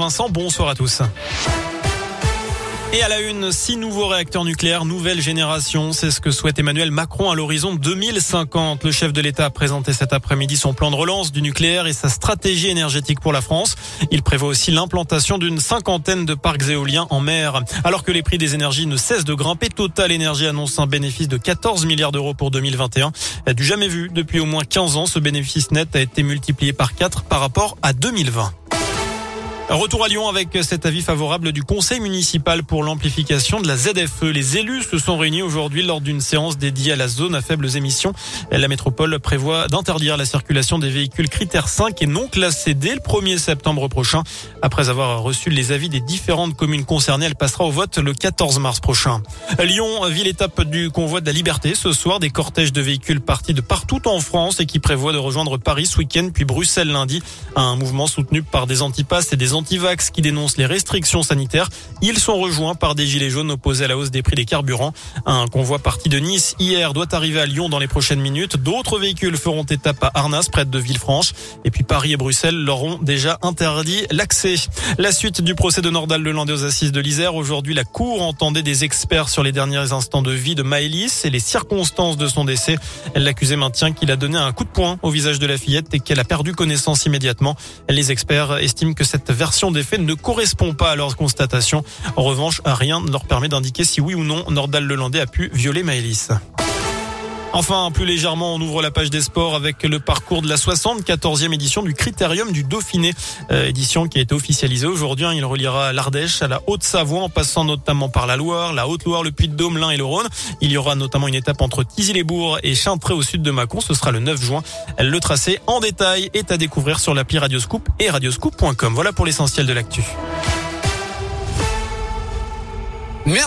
Vincent, bonsoir à tous. Et à la une, six nouveaux réacteurs nucléaires, nouvelle génération. C'est ce que souhaite Emmanuel Macron à l'horizon 2050. Le chef de l'État a présenté cet après-midi son plan de relance du nucléaire et sa stratégie énergétique pour la France. Il prévoit aussi l'implantation d'une cinquantaine de parcs éoliens en mer. Alors que les prix des énergies ne cessent de grimper, Total Énergie annonce un bénéfice de 14 milliards d'euros pour 2021. Du jamais vu depuis au moins 15 ans, ce bénéfice net a été multiplié par 4 par rapport à 2020. Retour à Lyon avec cet avis favorable du conseil municipal pour l'amplification de la ZFE. Les élus se sont réunis aujourd'hui lors d'une séance dédiée à la zone à faibles émissions. La métropole prévoit d'interdire la circulation des véhicules critères 5 et non classés dès le 1er septembre prochain. Après avoir reçu les avis des différentes communes concernées, elle passera au vote le 14 mars prochain. Lyon, ville étape du convoi de la liberté. Ce soir, des cortèges de véhicules partis de partout en France et qui prévoient de rejoindre Paris ce week-end puis Bruxelles lundi. Un mouvement soutenu par des antipasses et des antivax qui dénoncent les restrictions sanitaires. Ils sont rejoints par des gilets jaunes opposés à la hausse des prix des carburants. Un convoi parti de Nice hier doit arriver à Lyon dans les prochaines minutes. D'autres véhicules feront étape à Arnas, près de Villefranche. Et puis Paris et Bruxelles leur ont déjà interdit l'accès. La suite du procès de Nordal Lelandais aux assises de l'Isère. Aujourd'hui, la Cour entendait des experts sur les derniers instants de vie de Maëlys et les circonstances de son décès. L'accusé maintient qu'il a donné un coup de poing au visage de la fillette et qu'elle a perdu connaissance immédiatement. Les experts estiment que cette version version des faits ne correspond pas à leur constatation. En revanche, rien ne leur permet d'indiquer si oui ou non Nordal Lelandais a pu violer Maëlys. Enfin, plus légèrement, on ouvre la page des sports avec le parcours de la 74e édition du Critérium du Dauphiné, euh, édition qui a été officialisée aujourd'hui. Il reliera l'Ardèche à la Haute-Savoie en passant notamment par la Loire, la Haute-Loire, le Puy-de-Dôme, l'Ain et le Rhône. Il y aura notamment une étape entre Tizy-les-Bourgs et Chintré au sud de Mâcon. Ce sera le 9 juin. Le tracé en détail est à découvrir sur l'appli Radioscoop et radioscoop.com. Voilà pour l'essentiel de l'actu. Merci.